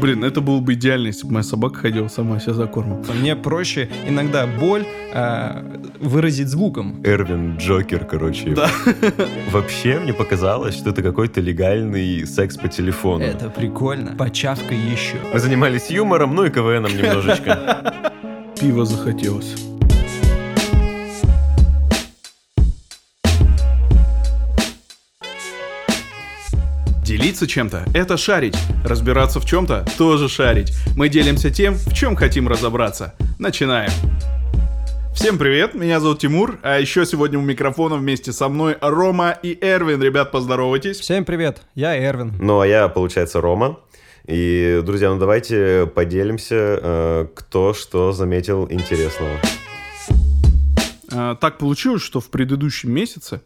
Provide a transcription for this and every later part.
Блин, это было бы идеально, если бы моя собака ходила сама себя за кормом. Мне проще иногда боль э, выразить звуком. Эрвин Джокер, короче. Да. Вообще, мне показалось, что это какой-то легальный секс по телефону. Это прикольно. Почавкой еще. Мы занимались юмором, ну и КВНом немножечко. Пиво захотелось. Делиться чем-то – это шарить. Разбираться в чем-то – тоже шарить. Мы делимся тем, в чем хотим разобраться. Начинаем. Всем привет, меня зовут Тимур, а еще сегодня у микрофона вместе со мной Рома и Эрвин. Ребят, поздоровайтесь. Всем привет, я Эрвин. Ну, а я, получается, Рома. И, друзья, ну давайте поделимся, э, кто что заметил интересного. А, Так получилось, что в предыдущем месяце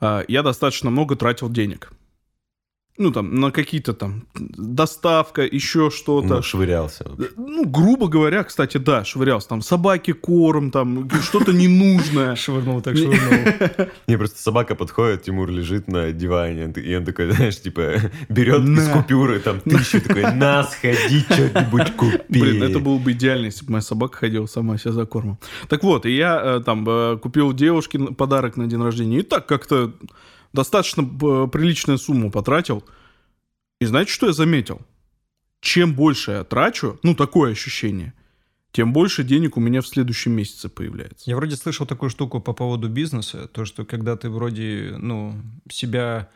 а, я достаточно много тратил денег. Ну, там, на какие-то там доставка, еще что-то. Ну, швырялся. Ну, грубо говоря, кстати, да, швырялся. Там собаке корм, там что-то ненужное. Швырнул так швырнул. Мне просто собака подходит, Тимур лежит на диване, и он такой, знаешь, типа, берет из купюры там тысячу, такой, на, сходи, что-нибудь купи. Блин, это было бы идеально, если бы моя собака ходила сама себя за кормом. Так вот, и я э, там э, купил девушке подарок на день рождения. И так как-то достаточно э, приличную сумму потратил. И знаете, что я заметил? Чем больше я трачу, ну, такое ощущение, тем больше денег у меня в следующем месяце появляется. Я вроде слышал такую штуку по поводу бизнеса, то, что когда ты вроде, ну, себя...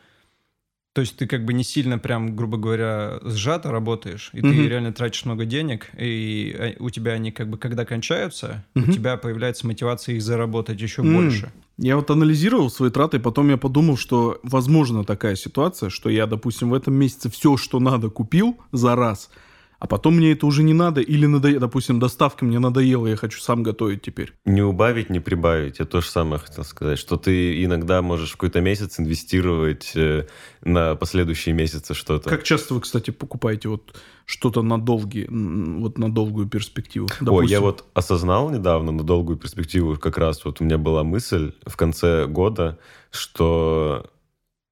То есть ты как бы не сильно прям, грубо говоря, сжато работаешь, и Мгм. ты реально тратишь много денег, и э, у тебя они как бы, когда кончаются, Мгм. у тебя появляется мотивация их заработать еще М. больше. Я вот анализировал свои траты, потом я подумал, что возможно такая ситуация, что я, допустим, в этом месяце все, что надо, купил за раз, а потом мне это уже не надо, или, надо, допустим, доставка мне надоела, я хочу сам готовить теперь. Не убавить, не прибавить. Я то же самое хотел сказать, что ты иногда можешь в какой-то месяц инвестировать э, на последующие месяцы что-то. Как часто вы, кстати, покупаете вот что-то на долгие, вот на долгую перспективу? Ой, Допустим, я вот осознал недавно на долгую перспективу, как раз вот у меня была мысль в конце года, что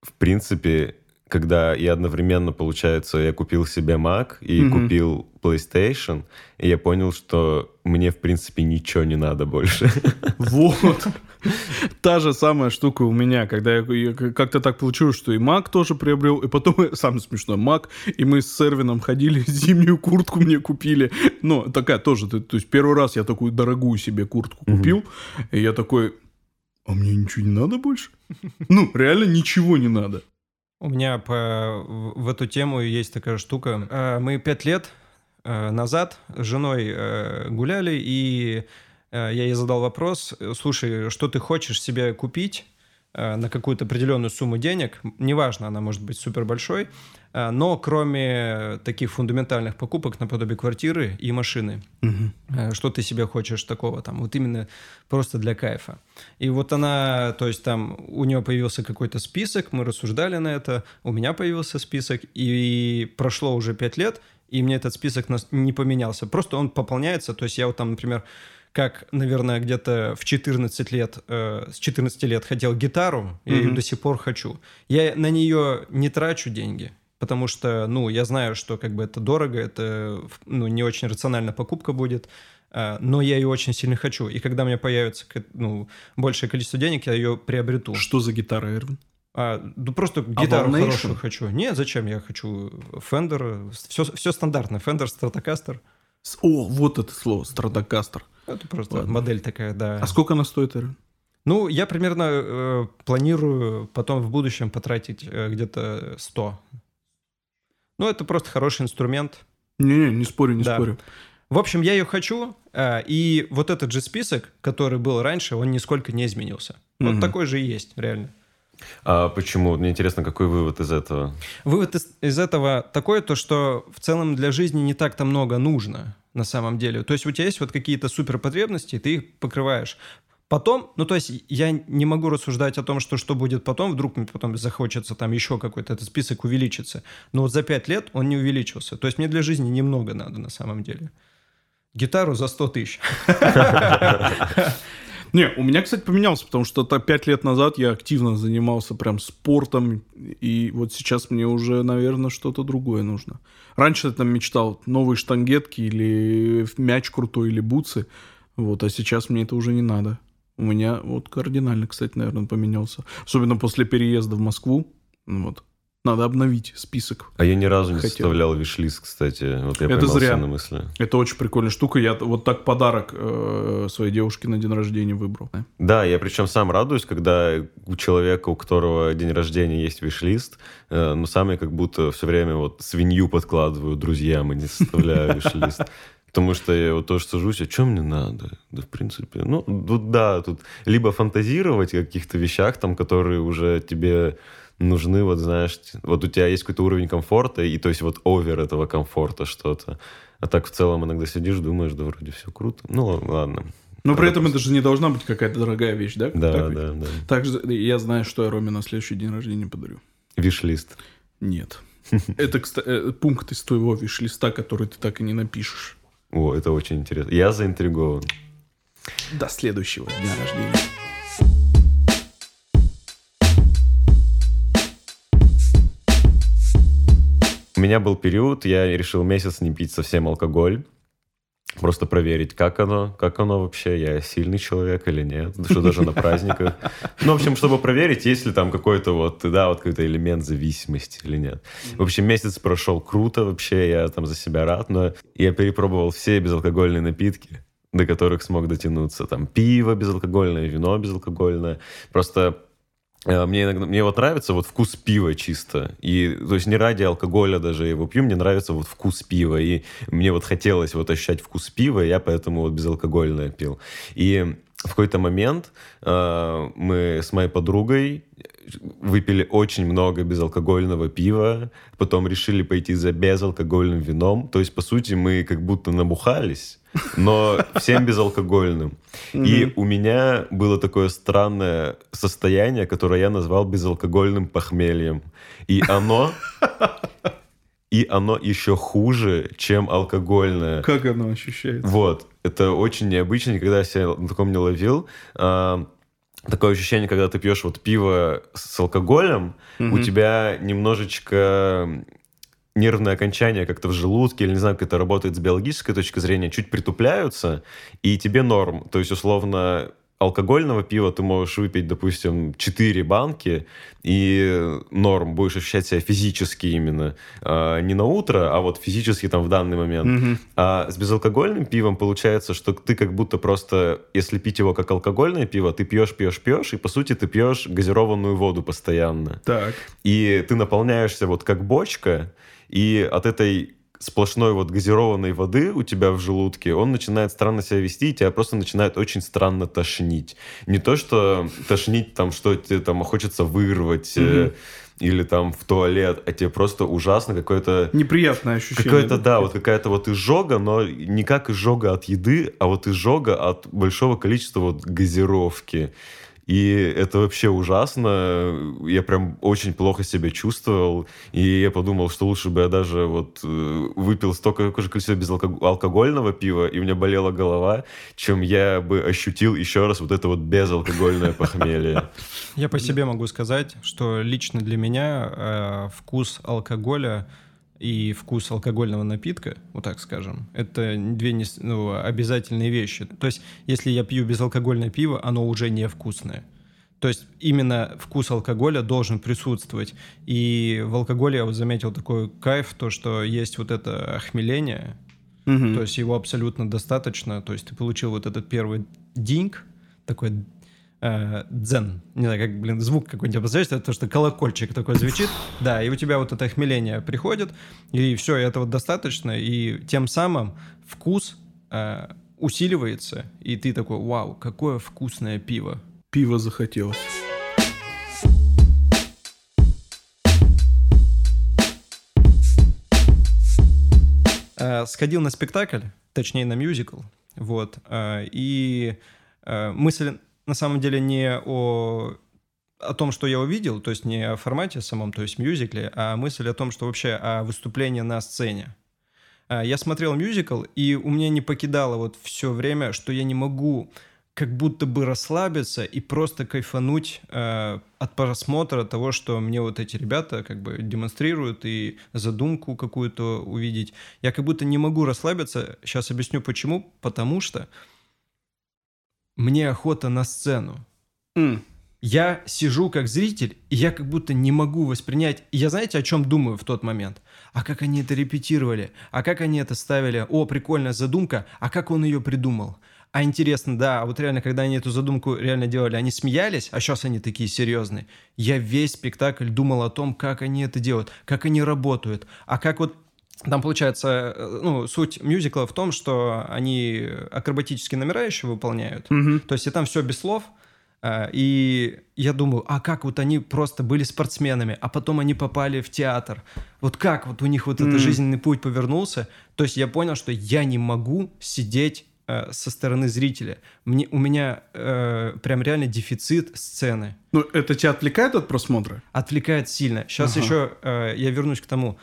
в принципе, когда я одновременно, получается, я купил себе Mac и Мгм. купил PlayStation, и я понял, что мне, в принципе, ничего не надо больше. Вот. Та же самая штука у меня, когда я, я как-то так получилось, что и Мак тоже приобрел, и потом, самое смешное, Мак, и мы с Сервином ходили, зимнюю куртку мне купили. Ну, такая тоже, то, то есть первый раз я такую дорогую себе куртку купил, и я такой, а мне ничего не надо больше? Ну, реально ничего не надо. У меня по, в эту тему есть такая штука. Э, Мы пять лет э, назад с женой э, гуляли, и я ей задал вопрос, слушай, что ты хочешь себе купить на какую-то определенную сумму денег, неважно, она может быть супер большой, э, но кроме таких фундаментальных покупок наподобие квартиры и машины, Э, что ты себе хочешь такого там, вот именно просто для кайфа. И вот она, то есть там у нее появился какой-то список, мы рассуждали на это, у меня появился список, и прошло уже пять лет, и мне этот список не поменялся, просто он пополняется, то есть я вот там, например, как, наверное, где-то в 14 лет, э, с 14 лет хотел гитару, я ее Мгм. до сих пор хочу. Я на нее не трачу деньги, потому что, ну, я знаю, что как бы это дорого, это, ну, не очень рациональная покупка будет, а, но я ее очень сильно хочу. И когда у меня появится, ну, большее количество денег, я ее приобрету. Что за гитара, Эрвин? А, ну, просто гитару хорошую хочу. Нет, зачем? Я хочу Fender, все, все стандартно. Fender, Stratocaster. С- О, вот это слово, Страдокастер. Это просто Ладно. модель такая, да. А сколько она стоит, Эрвин? Ну, я примерно э, планирую потом в будущем потратить э, где-то 100. Ну, это просто хороший инструмент. Не-не, не спорю, не Да. спорю. В общем, я ее хочу, э, и вот этот же список, который был раньше, он нисколько не изменился. Мгм. Вот такой же и есть, реально. А почему? Мне интересно, какой вывод из этого? Вывод из, из этого такой, то что в целом для жизни не так-то много нужно на самом деле. То есть у тебя есть вот какие-то суперпотребности, ты их покрываешь. Потом, ну то есть я не могу рассуждать о том, что что будет потом, вдруг мне потом захочется там еще какой-то этот список увеличится. Но вот за пять лет он не увеличился. То есть мне для жизни немного надо на самом деле. Гитару за 100 тысяч. Не, у меня, кстати, поменялся, потому что так пять лет назад я активно занимался прям спортом, и вот сейчас мне уже, наверное, что-то другое нужно. Раньше я там мечтал новые штангетки или мяч крутой, или бутсы, вот, а сейчас мне это уже не надо. У меня вот кардинально, кстати, наверное, поменялся. Особенно после переезда в Москву, вот. Надо обновить список. А я ни разу не Хотел. составлял вишлист, кстати. Вот я это зря. на мысли. Это очень прикольная штука. Я вот так подарок э, своей девушке на день рождения выбрал. Да, я причем сам радуюсь, когда у человека, у которого день рождения есть вишлист, э, но сам я как будто все время вот свинью подкладываю друзьям и не составляю вишлист. Потому что я вот тоже сажусь, а что мне надо? Да, в принципе, ну, тут да, тут либо фантазировать о каких-то вещах, там, которые уже тебе нужны, вот знаешь, вот у тебя есть какой-то уровень комфорта, и то есть вот овер этого комфорта что-то. А так в целом иногда сидишь, думаешь, да вроде все круто. Ну ладно. Но при этом это же не должна быть какая-то дорогая вещь, да? Да, так да, да. Также я знаю, что я Роме на следующий день рождения подарю. Виш-лист. Нет. Это, кстати, э, пункт из твоего виш-листа, который ты так и не напишешь. О, это очень интересно. Я заинтригован. До следующего дня рождения. Меня был период, я решил месяц не пить совсем алкоголь. Просто проверить, как оно, как оно вообще, я сильный человек или нет, что даже на праздниках. Ну, в общем, чтобы проверить, есть ли там какой-то вот, да, вот какой-то элемент зависимости или нет. В общем, месяц прошел круто вообще, я там за себя рад, но я перепробовал все безалкогольные напитки, до которых смог дотянуться. Там пиво безалкогольное, вино безалкогольное. Просто мне иногда, мне вот нравится вот вкус пива чисто. И, то есть не ради алкоголя даже его пью, мне нравится вот вкус пива. И мне вот хотелось вот ощущать вкус пива, и я поэтому вот безалкогольное пил. И в какой-то момент э, мы с моей подругой выпили очень много безалкогольного пива, потом решили пойти за безалкогольным вином. То есть, по сути, мы как будто набухались, но всем безалкогольным. И у меня было такое странное состояние, которое я назвал безалкогольным похмельем. И оно... И оно еще хуже, чем алкогольное. Как оно ощущается? Вот. Это очень необычно, никогда я себя на таком не ловил. А, такое ощущение, когда ты пьешь вот пиво с алкоголем, угу. у тебя немножечко нервные окончания как-то в желудке, или не знаю, как это работает с биологической точки зрения, чуть притупляются, и тебе норм. То есть, условно, алкогольного пива ты можешь выпить, допустим, 4 банки, и норм, будешь ощущать себя физически именно. А, не на утро, а вот физически там в данный момент. Mm-hmm. А с безалкогольным пивом получается, что ты как будто просто, если пить его как алкогольное пиво, ты пьешь, пьешь, пьешь, и по сути ты пьешь газированную воду постоянно. Так. И ты наполняешься вот как бочка, и от этой сплошной вот газированной воды у тебя в желудке, он начинает странно себя вести, и тебя просто начинает очень странно тошнить. Не то, что тошнить там, что тебе там хочется вырвать, mm-hmm. э, или там в туалет, а тебе просто ужасно какое-то... Неприятное ощущение. Какое-то, да, вот какая-то вот изжога, но не как изжога от еды, а вот изжога от большого количества вот газировки. И это вообще ужасно. Я прям очень плохо себя чувствовал. И я подумал, что лучше бы я даже вот э, выпил столько же количества безалкогольного пива, и у меня болела голова, чем я бы ощутил еще раз вот это вот безалкогольное похмелье. Я по себе могу сказать, что лично для меня э, вкус алкоголя и вкус алкогольного напитка, вот так скажем, это две не, ну, обязательные вещи. То есть, если я пью безалкогольное пиво, оно уже невкусное. То есть именно вкус алкоголя должен присутствовать. И в алкоголе я вот заметил такой кайф, то, что есть вот это охмеление, угу. то есть его абсолютно достаточно. То есть ты получил вот этот первый динг, такой э, дзен. Не знаю, как, блин, звук какой-нибудь обозначить, это то, что колокольчик такой звучит. Да, и у тебя вот это охмеление приходит, и все, этого достаточно, и тем самым вкус э, усиливается, и ты такой, вау, какое вкусное пиво. Пиво захотелось. Э, сходил на спектакль, точнее на мюзикл, вот, э, и э, мысль на самом деле не о о том, что я увидел, то есть не о формате самом, то есть мюзикле, а мысль о том, что вообще о выступлении на сцене. А, я смотрел мюзикл, и у меня не покидало вот все время, что я не могу как будто бы расслабиться и просто кайфануть э, от просмотра того, что мне вот эти ребята как бы демонстрируют и задумку какую-то увидеть. Я как будто не могу расслабиться. Сейчас объясню почему. Потому что мне охота на сцену. М. Я сижу как зритель, и я как будто не могу воспринять. И я знаете, о чем думаю в тот момент? А как они это репетировали? А как они это ставили? О, прикольная задумка. А как он ее придумал? А интересно, да, а вот реально, когда они эту задумку реально делали, они смеялись, а сейчас они такие серьезные. Я весь спектакль думал о том, как они это делают, как они работают, а как вот там получается, э, ну, суть мюзикла в том, что они акробатические номера еще выполняют. Мгм. То есть и там все без слов. А, И я думаю, а как вот они просто были спортсменами, а потом они попали в театр. Вот как вот у них вот этот М. жизненный путь повернулся. То есть я понял, что я не могу сидеть э, со стороны зрителя. Мне, у меня э, прям реально дефицит сцены. Ну, это тебя отвлекает от просмотра? Отвлекает сильно. Сейчас Ага. еще э, я вернусь к тому.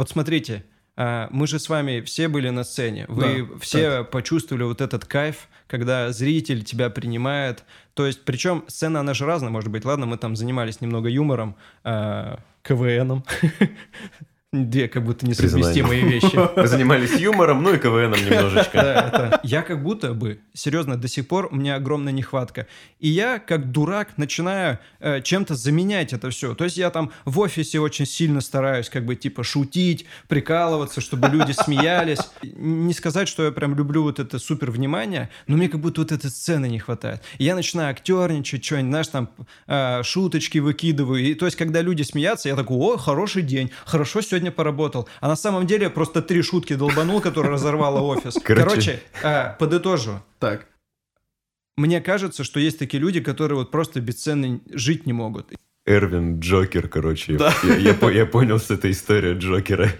Вот смотрите, э, мы же с вами все были на сцене. Вы Да, все почувствовали вот этот кайф, когда зритель тебя принимает. То есть, причем сцена, она же разная, может быть. Ладно, мы там занимались немного юмором, э, КВНом. Две как будто несовместимые вещи. Занимались юмором, ну и КВНом немножечко. Да, это- Я как будто бы, серьезно, до сих пор у меня огромная нехватка. И я, как дурак, начинаю э, чем-то заменять это все. То есть я там в офисе очень сильно стараюсь как бы типа шутить, прикалываться, чтобы люди смеялись. Не сказать, что я прям люблю вот это супер внимание, но мне как будто вот этой сцены не хватает. И я начинаю актерничать, что-нибудь, знаешь, там э, шуточки выкидываю. И то есть, когда люди смеятся, я такой, о, хороший день, хорошо сегодня поработал. А на самом деле я просто три шутки долбанул, которые разорвало офис. Короче. Э, подытожу. Так. Мне кажется, что есть такие люди, которые вот просто без цены жить не могут. Эрвин Джокер, короче. Я, я по- я понял, что это история Джокера.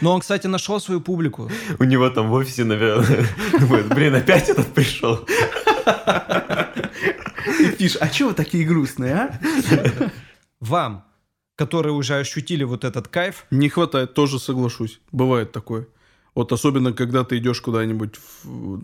Но он, кстати, нашел свою публику. У него там в офисе, наверное, думает, блин, опять этот пришел. И пишешь, а чего вы такие грустные, а? Вам, которые уже ощутили вот этот кайф, Не хватает, тоже соглашусь. Бывает такое. Вот особенно, когда ты идешь куда-нибудь в-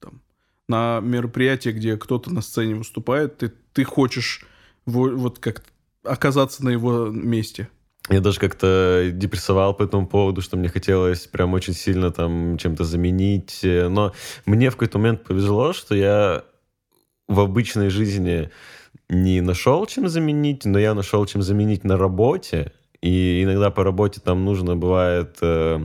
там, на мероприятие, где кто-то на сцене выступает, ты, ты хочешь во- вот как оказаться на его месте. Я даже как-то депрессовал по этому поводу, что мне хотелось прям очень сильно там чем-то заменить. Но мне в какой-то момент повезло, что я в обычной жизни не нашел, чем заменить, но я нашел, чем заменить на работе. И иногда по работе там нужно бывает э,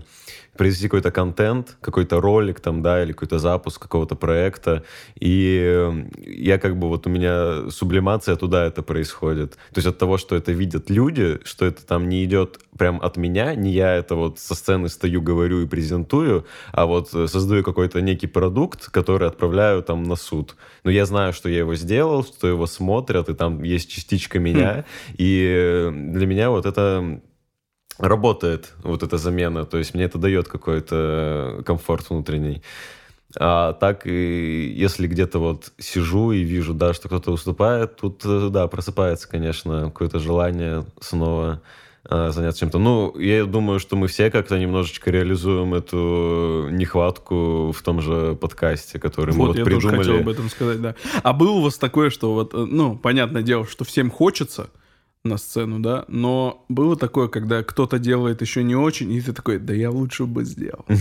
произвести какой-то контент, какой-то ролик там, да, или какой-то запуск какого-то проекта. И э, я как бы вот у меня сублимация туда это происходит. То есть от того, что это видят люди, что это там не идет прям от меня, не я это вот со сцены стою, говорю и презентую, а вот э, создаю какой-то некий продукт, который отправляю там на суд. Но я знаю, что я его сделал, что его смотрят, и там есть частичка меня. И э, для меня вот это работает, вот эта замена. То есть мне это дает какой-то комфорт внутренний. А так, и если где-то вот сижу и вижу, да, что кто-то выступает, тут, э, да, просыпается, конечно, какое-то желание снова э, заняться чем-то. Ну, я думаю, что мы все как-то немножечко реализуем эту нехватку в том же подкасте, который мы Вот, вот я тоже хотел придумали. об этом сказать, да. А было у вас такое, что вот, э, ну, понятное дело, что всем хочется на сцену, да, но было такое, когда кто-то делает еще не очень, и ты такой, да я лучше бы сделал.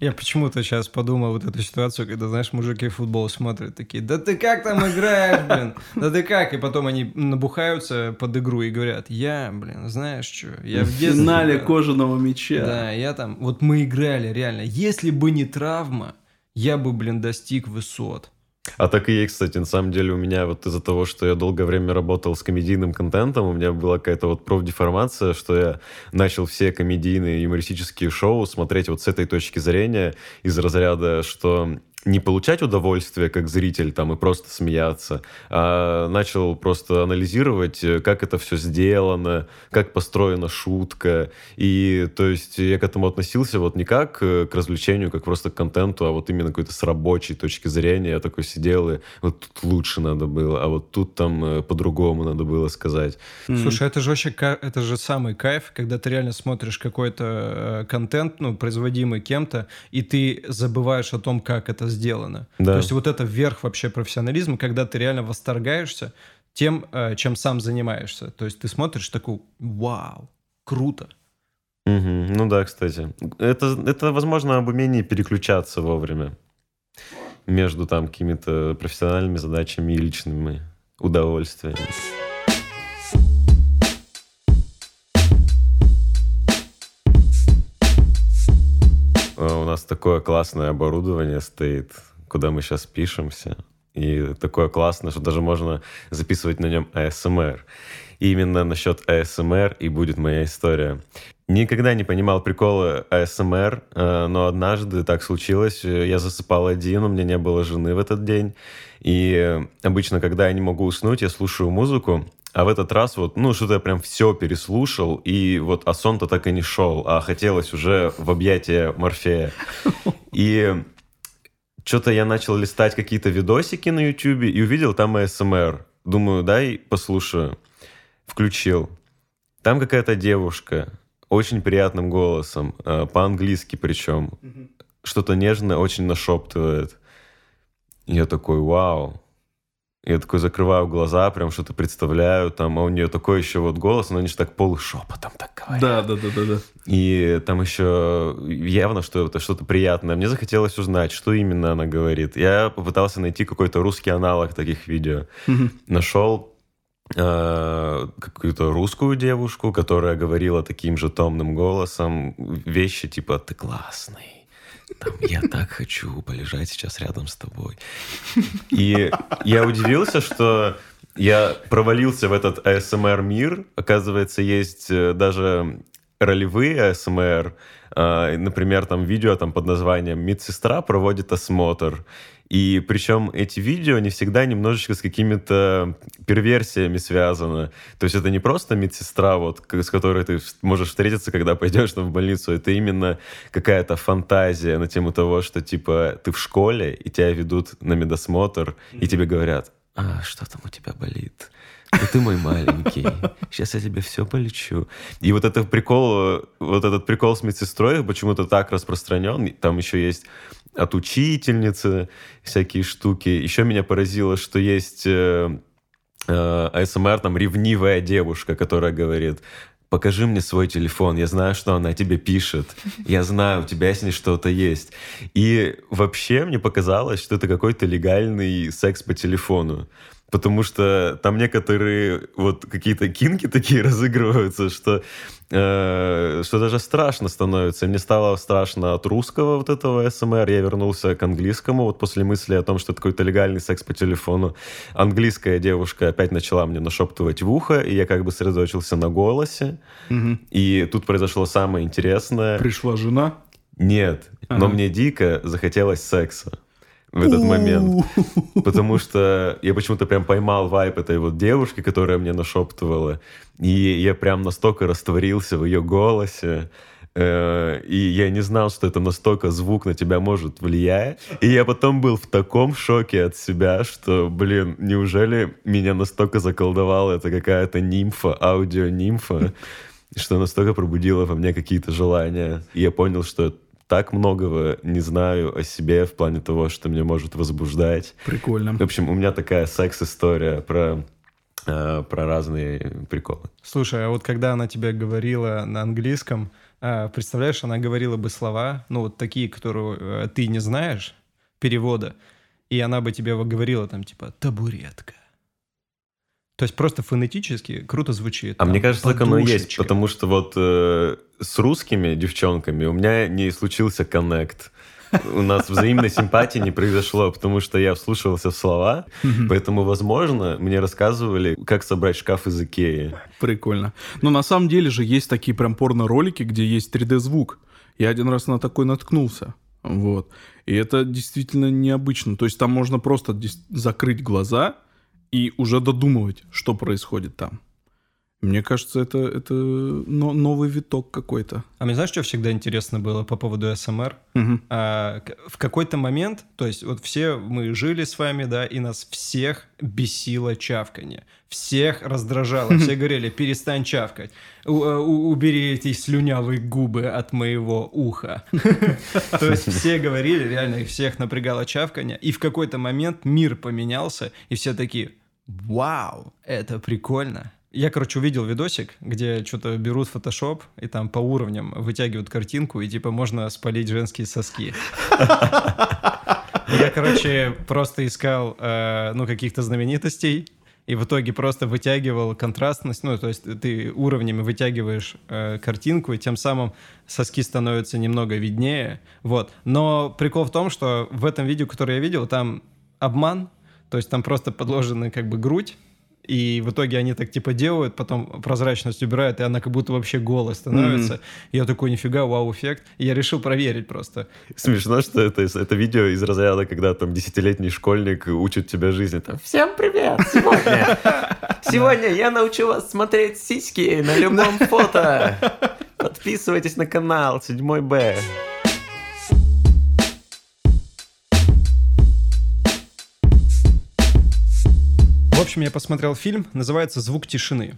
Я почему-то сейчас подумал вот эту ситуацию, когда, знаешь, мужики футбол смотрят, такие, да ты как там играешь, блин, да ты как? И потом они набухаются под игру и говорят, я, блин, знаешь что, я в В детстве... финале играл». кожаного мяча. Да, я там, вот мы играли реально, если бы не травма, я бы, блин, достиг высот. А так и есть, кстати, на самом деле у меня вот из-за того, что я долгое время работал с комедийным контентом, у меня была какая-то вот профдеформация, что я начал все комедийные юмористические шоу смотреть вот с этой точки зрения, из разряда, что не получать удовольствие как зритель там и просто смеяться, а начал просто анализировать, э, как это все сделано, как построена шутка. И то есть я к этому относился вот не как э, к развлечению, как просто к контенту, а вот именно какой-то с рабочей точки зрения. Я такой сидел и вот тут лучше надо было, а вот тут там э, по-другому надо было сказать. Слушай, это же вообще, это же самый кайф, когда ты реально смотришь какой-то контент, ну, производимый кем-то, и ты забываешь о том, как это сделано. Да. То есть вот это верх вообще профессионализма, когда ты реально восторгаешься тем, э, чем сам занимаешься. То есть ты смотришь такой, вау, круто. Мгм. Ну да, кстати. Это, это, возможно, об умении переключаться вовремя между там какими-то профессиональными задачами и личными удовольствиями. У нас такое классное оборудование стоит, куда мы сейчас пишемся. И такое классное, что даже можно записывать на нем АСМР. И именно насчет АСМР и будет моя история. Никогда не понимал прикола АСМР, э, но однажды так случилось. э, Я засыпал один, у меня не было жены в этот день. И э, обычно, когда я не могу уснуть, я слушаю музыку. А в этот раз вот, ну, что-то я прям все переслушал, и вот, а сон-то так и не шел, а хотелось уже в объятия Морфея. И что-то я начал листать какие-то видосики на YouTube и увидел там АСМР. Думаю, дай послушаю. Включил. Там какая-то девушка, очень приятным голосом, э, по-английски причем, что-то нежное очень нашептывает. Я такой, вау. Я такой закрываю глаза, прям что-то представляю, там, а у нее такой еще вот голос, но они же так полушепотом так говорят. Да, да, да, да, да. И там еще явно, что это что-то приятное. Мне захотелось узнать, что именно она говорит. Я попытался найти какой-то русский аналог таких видео. Нашел э, какую-то русскую девушку, которая говорила таким же томным голосом вещи типа «ты классный». Там, я так хочу полежать сейчас рядом с тобой. И я удивился, что я провалился в этот ASMR мир. Оказывается, есть э, даже ролевые ASMR. А, Например, там видео там под названием «Медсестра проводит осмотр». И причем эти видео не всегда немножечко с какими-то перверсиями связаны. То есть это не просто медсестра, вот, с которой ты можешь встретиться, когда пойдешь там, в больницу. Это именно какая-то фантазия на тему того, что типа ты в школе, и тебя ведут на медосмотр, и тебе говорят, а что там у тебя болит? Ну ты мой маленький, сейчас я тебе все полечу. И вот этот прикол, вот этот прикол с медсестрой почему-то так распространен. Там еще есть от учительницы всякие штуки. Еще меня поразило, что есть э, э, АСМР, там ревнивая девушка, которая говорит, покажи мне свой телефон, я знаю, что она тебе пишет, я знаю, у тебя с ней что-то есть. И вообще мне показалось, что это какой-то легальный секс по телефону. Потому что там некоторые вот какие-то кинки такие разыгрываются, что, э, что даже страшно становится. Мне стало страшно от русского вот этого СМР. Я вернулся к английскому вот после мысли о том, что это какой-то легальный секс по телефону. Английская девушка опять начала мне нашептывать в ухо, и я как бы сосредоточился на голосе. Мгм. И тут произошло самое интересное. Пришла жена. Нет, но Ага. мне дико захотелось секса в этот момент. Потому что я почему-то прям поймал вайп этой вот девушки, которая мне нашептывала. И я прям настолько растворился в ее голосе. э, И я не знал, что это настолько звук на тебя может влиять. И я потом был в таком шоке от себя, что, блин, неужели меня настолько заколдовала эта какая-то нимфа, аудио-нимфа, что настолько пробудила во мне какие-то желания. И я понял, что так многого не знаю о себе в плане того, что меня может возбуждать. Прикольно. В общем, у меня такая секс-история про, э, про разные приколы. Слушай, а вот когда она тебе говорила на английском, а, представляешь, она говорила бы слова, ну вот такие, которые э, ты не знаешь, перевода, и она бы тебе говорила там типа «табуретка». То есть просто фонетически круто звучит. А там, мне кажется, так оно и есть, потому что вот э, с русскими девчонками у меня не случился коннект. У нас взаимной симпатии не произошло, потому что я вслушивался в слова, поэтому, возможно, мне рассказывали, как собрать шкаф из Икеи. Прикольно. Но на самом деле же есть такие прям порно-ролики, где есть 3D-звук. Я один раз на такой наткнулся. Вот. И это действительно необычно. То есть там можно просто закрыть глаза и уже додумывать, что происходит там. Мне кажется, это, это но, новый виток какой-то. А мне знаешь, что всегда интересно было по поводу СМР? Мгм. А, в какой-то момент, то есть вот все мы жили с вами, да, и нас всех бесило чавканье. Всех раздражало. Все говорили, перестань чавкать. У- у- убери эти слюнявые губы от моего уха. То есть все говорили, реально их всех напрягало чавканье. И в какой-то момент мир поменялся, и все такие, вау, это прикольно. Я, короче, увидел видосик, где что-то берут фотошоп и там по уровням вытягивают картинку, и типа можно спалить женские соски. Я, короче, просто искал, э, ну, каких-то знаменитостей, и в итоге просто вытягивал контрастность, ну, то есть ты уровнями вытягиваешь э, картинку, и тем самым соски становятся немного виднее, вот. Но прикол в том, что в этом видео, которое я видел, там обман, то есть там просто подложена как бы грудь, и в итоге они так типа делают, потом прозрачность убирают, и она как будто вообще голая становится. И я такой, нифига, вау-эффект. И я решил проверить просто. Смешно, что это, это видео из разряда, когда там десятилетний школьник учит тебя жизни. Там, Всем привет! Сегодня, сегодня я научу вас смотреть сиськи на любом фото. Подписывайтесь на канал 7 Б. общем, я посмотрел фильм, называется «Звук тишины».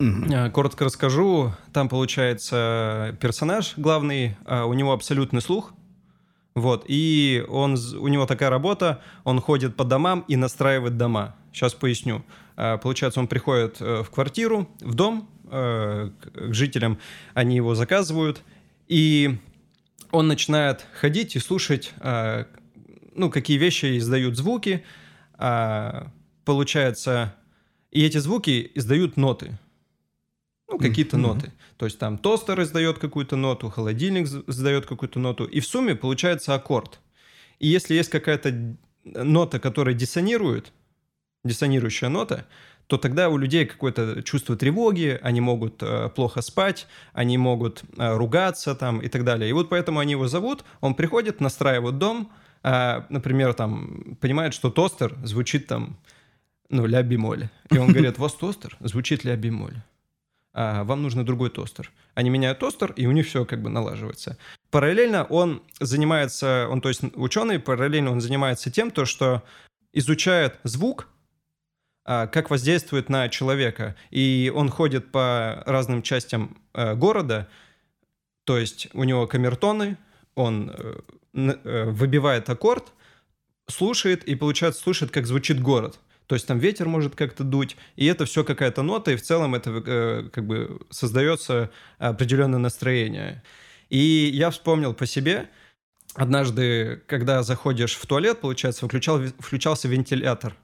Э, Коротко расскажу. Там, получается, персонаж главный, э, у него абсолютный слух. Вот, и он, у него такая работа, он ходит по домам и настраивает дома. Сейчас поясню. Э, Получается, он приходит э, в квартиру, в дом, э, к жителям, они его заказывают, и он начинает ходить и слушать, э, ну, какие вещи издают звуки, а, получается, и эти звуки издают ноты. Ну, какие-то Мгм. ноты. То есть там тостер издает какую-то ноту, холодильник издает какую-то ноту, и в сумме получается аккорд. И если есть какая-то нота, которая диссонирует, диссонирующая нота, то тогда у людей какое-то чувство тревоги, они могут э, плохо спать, они могут э, ругаться там и так далее. И вот поэтому они его зовут, он приходит, настраивает дом, а, например, там, понимает, что тостер звучит там, ну, ля бемоль. И он говорит, у вас тостер звучит ля бемоль. А вам нужен другой тостер. Они меняют тостер, и у них все как бы налаживается. Параллельно он занимается, он, то есть ученый, параллельно он занимается тем, то, что изучает звук, а, как воздействует на человека. И он ходит по разным частям э, города, то есть у него камертоны, он э, э, выбивает аккорд, слушает и, получается, слушает, как звучит город. То есть там ветер может как-то дуть, и это все какая-то нота, и в целом это э, как бы создается определенное настроение. И я вспомнил по себе, однажды, когда заходишь в туалет, получается, включал, включался вентилятор.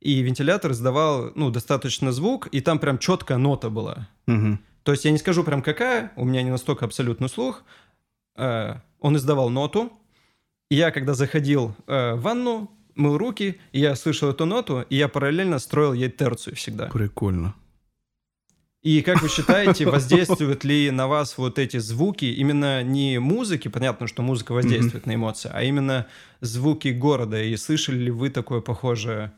И вентилятор издавал, ну, достаточно звук, и там прям четкая нота была. Мгм. То есть я не скажу прям какая, у меня не настолько абсолютный слух. Э, Он издавал ноту. И я, когда заходил э, в ванну, мыл руки, и я слышал эту ноту, и я параллельно строил ей терцию всегда. Прикольно. И как вы считаете, воздействуют ли на вас вот эти звуки, именно не музыки, понятно, что музыка воздействует на эмоции, а именно звуки города, и слышали ли вы такое похожее?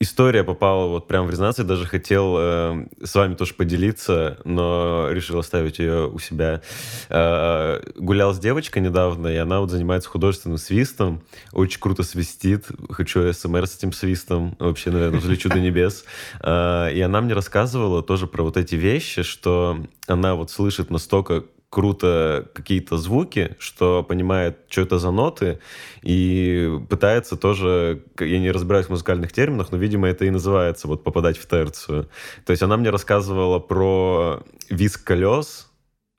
История попала вот прям в резонанс. Я даже хотел э, с вами тоже поделиться, но решил оставить ее у себя. Э, гулял с девочкой недавно, и она вот занимается художественным свистом. Очень круто свистит. Хочу СМР с этим свистом. Вообще, наверное, взлечу до небес. Э, и она мне рассказывала тоже про вот эти вещи, что она вот слышит настолько круто какие-то звуки, что понимает, что это за ноты, и пытается тоже, я не разбираюсь в музыкальных терминах, но, видимо, это и называется вот попадать в терцию. То есть она мне рассказывала про виск колес,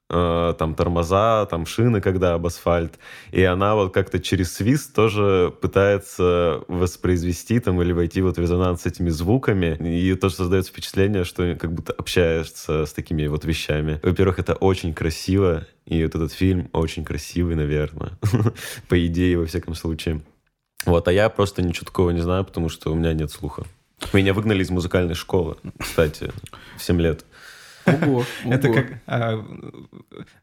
э, там тормоза, там шины, когда об асфальт, и она вот как-то через свист тоже пытается воспроизвести там или войти вот в резонанс с этими звуками, и тоже создается впечатление, что как будто общаешься с такими вот вещами. Во-первых, это очень красиво, и вот этот фильм очень красивый, наверное, по идее, во всяком случае. Вот, а я просто ничего такого не знаю, потому что у меня нет слуха. Меня выгнали из музыкальной школы, кстати, в 7 лет. Ого, Это как, а,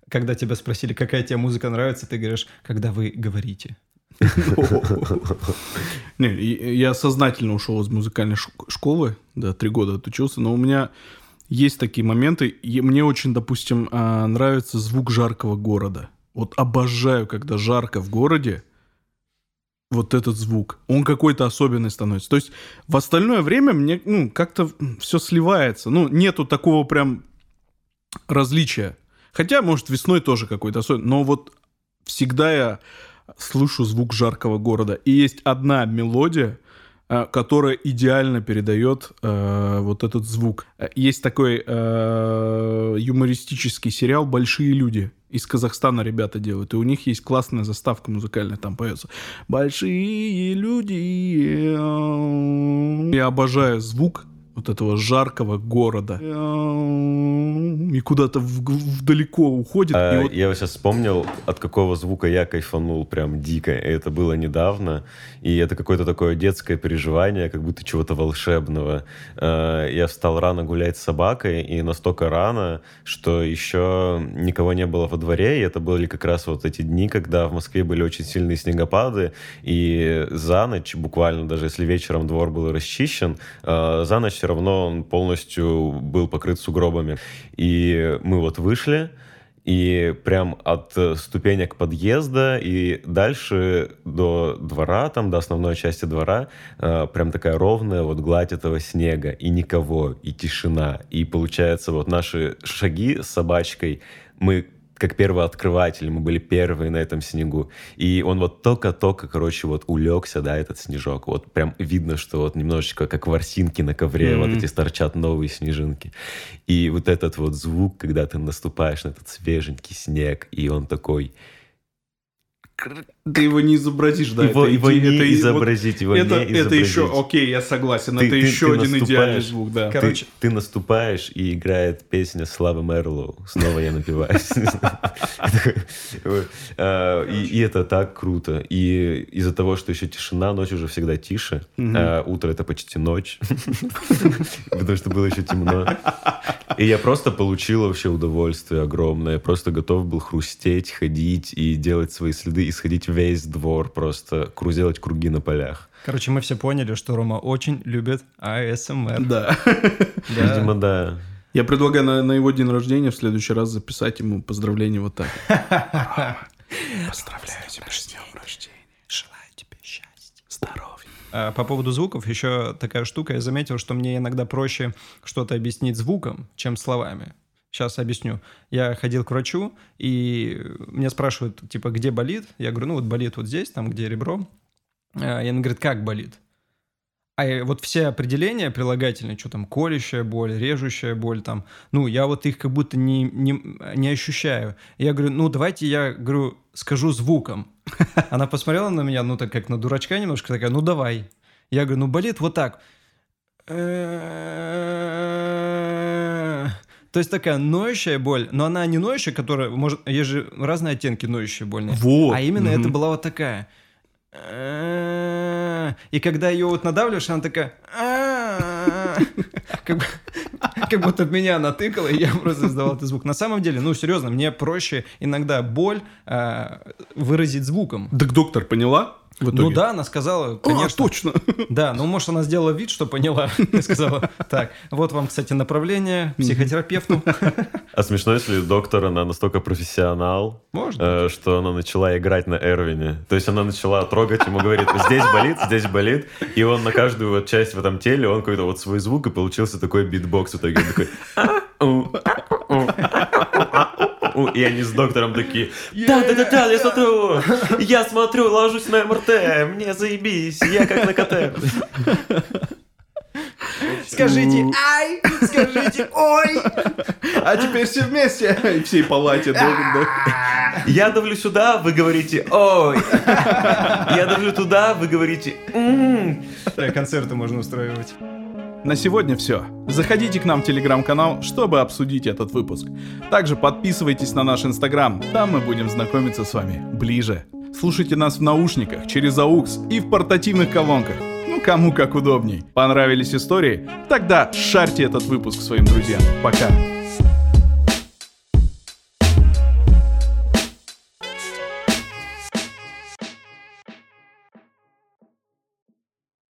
когда тебя спросили, какая тебе музыка нравится, ты говоришь, когда вы говорите. Не, я сознательно ушел из музыкальной школы, да, три года отучился, но у меня есть такие моменты. И мне очень, допустим, а, нравится звук жаркого города. Вот обожаю, когда жарко в городе, вот этот звук. Он какой-то особенный становится. То есть в остальное время мне ну, как-то все сливается. Ну, нету такого прям различия. Хотя, может, весной тоже какой-то особенный. Но вот всегда я слышу звук жаркого города. И есть одна мелодия, э, которая идеально передает э, вот этот звук. Есть такой э, юмористический сериал «Большие люди». Из Казахстана ребята делают. И у них есть классная заставка музыкальная. Там поется «Большие люди». Я обожаю звук вот этого жаркого города. И куда-то вдалеко уходит. А, вот... Я сейчас вспомнил, от какого звука я кайфанул прям дико. Это было недавно. И это какое-то такое детское переживание, как будто чего-то волшебного. А, я встал рано гулять с собакой, и настолько рано, что еще никого не было во дворе. И это были как раз вот эти дни, когда в Москве были очень сильные снегопады. И за ночь, буквально даже если вечером двор был расчищен, а, за ночь все равно он полностью был покрыт сугробами. И мы вот вышли, и прям от ступенек подъезда и дальше до двора, там до основной части двора, э, прям такая ровная вот гладь этого снега, и никого, и тишина. И получается вот наши шаги с собачкой, мы как первооткрыватель, мы были первые на этом снегу. И он вот только-только, короче, вот улегся, да, этот снежок. Вот прям видно, что вот немножечко как ворсинки на ковре, mm-hmm. вот эти торчат новые снежинки. И вот этот вот звук, когда ты наступаешь на этот свеженький снег, и он такой ты его не изобразишь, да? Его, это, его не это, изобразить, его это, не изобразить. Это еще, окей, я согласен, ты, это ты, еще ты один идеальный звук, да. Короче, ты, ты наступаешь, и играет песня Славы Мерлоу. Снова я напиваюсь. А, и это так круто. И из-за того, что еще тишина, ночь уже всегда тише. А утро это почти ночь. Потому что было еще темно. И я просто получил вообще удовольствие огромное. Просто готов был хрустеть, ходить и делать свои следы и сходить весь двор, просто делать круги на полях. Короче, мы все поняли, что Рома очень любит АСМР. Да. Видимо, да. Я предлагаю на, на его день рождения в следующий раз записать ему поздравление вот так. Поздравляю тебя с днем рождения. Желаю тебе счастья, здоровья. А, по поводу звуков еще такая штука. Я заметил, что мне иногда проще что-то объяснить звуком, чем словами. Сейчас объясню. Я ходил к врачу, и меня спрашивают, типа, где болит? Я говорю, ну вот болит вот здесь, там, где ребро. А, и он говорит, как болит? А вот все определения прилагательные, что там, колющая боль, режущая боль, там, ну, я вот их как будто не, не, не ощущаю. Я говорю, ну, давайте я, говорю, скажу звуком. Она посмотрела на меня, ну, так как на дурачка немножко, такая, ну, давай. Я говорю, ну, болит вот так. То есть такая ноющая боль, но она не ноющая, которая может... Есть же разные оттенки ноющей боли. Вот. А именно это была вот такая. И когда ее вот надавливаешь, она такая... Как, как будто меня натыкало, и я просто издавал этот звук. На самом деле, ну, серьезно, мне проще иногда боль э, выразить звуком. Так доктор поняла? Ну да, она сказала, конечно. А, точно. Да, ну может она сделала вид, что поняла. И сказала, так, вот вам, кстати, направление к психотерапевту. А смешно, если доктор, она настолько профессионал, Может э, что она начала играть на Эрвине. То есть она начала трогать, ему говорит, здесь болит, здесь болит. И он на каждую вот часть в этом теле, он какой-то вот свой звук, и получился такой битбокс в итоге. Он такой... И они с доктором такие, да-да-да, я смотрю, я смотрю, ложусь на МРТ, мне заебись, я как на КТ. Скажите «ай», скажите «ой». А теперь все вместе. И всей палате. Я давлю сюда, вы говорите «ой». Я давлю туда, вы говорите «м». Концерты можно устраивать. На сегодня все. Заходите к нам в телеграм-канал, чтобы обсудить этот выпуск. Также подписывайтесь на наш инстаграм, там мы будем знакомиться с вами ближе. Слушайте нас в наушниках, через AUX и в портативных колонках. Ну, кому как удобней. Понравились истории? Тогда шарьте этот выпуск своим друзьям. Пока.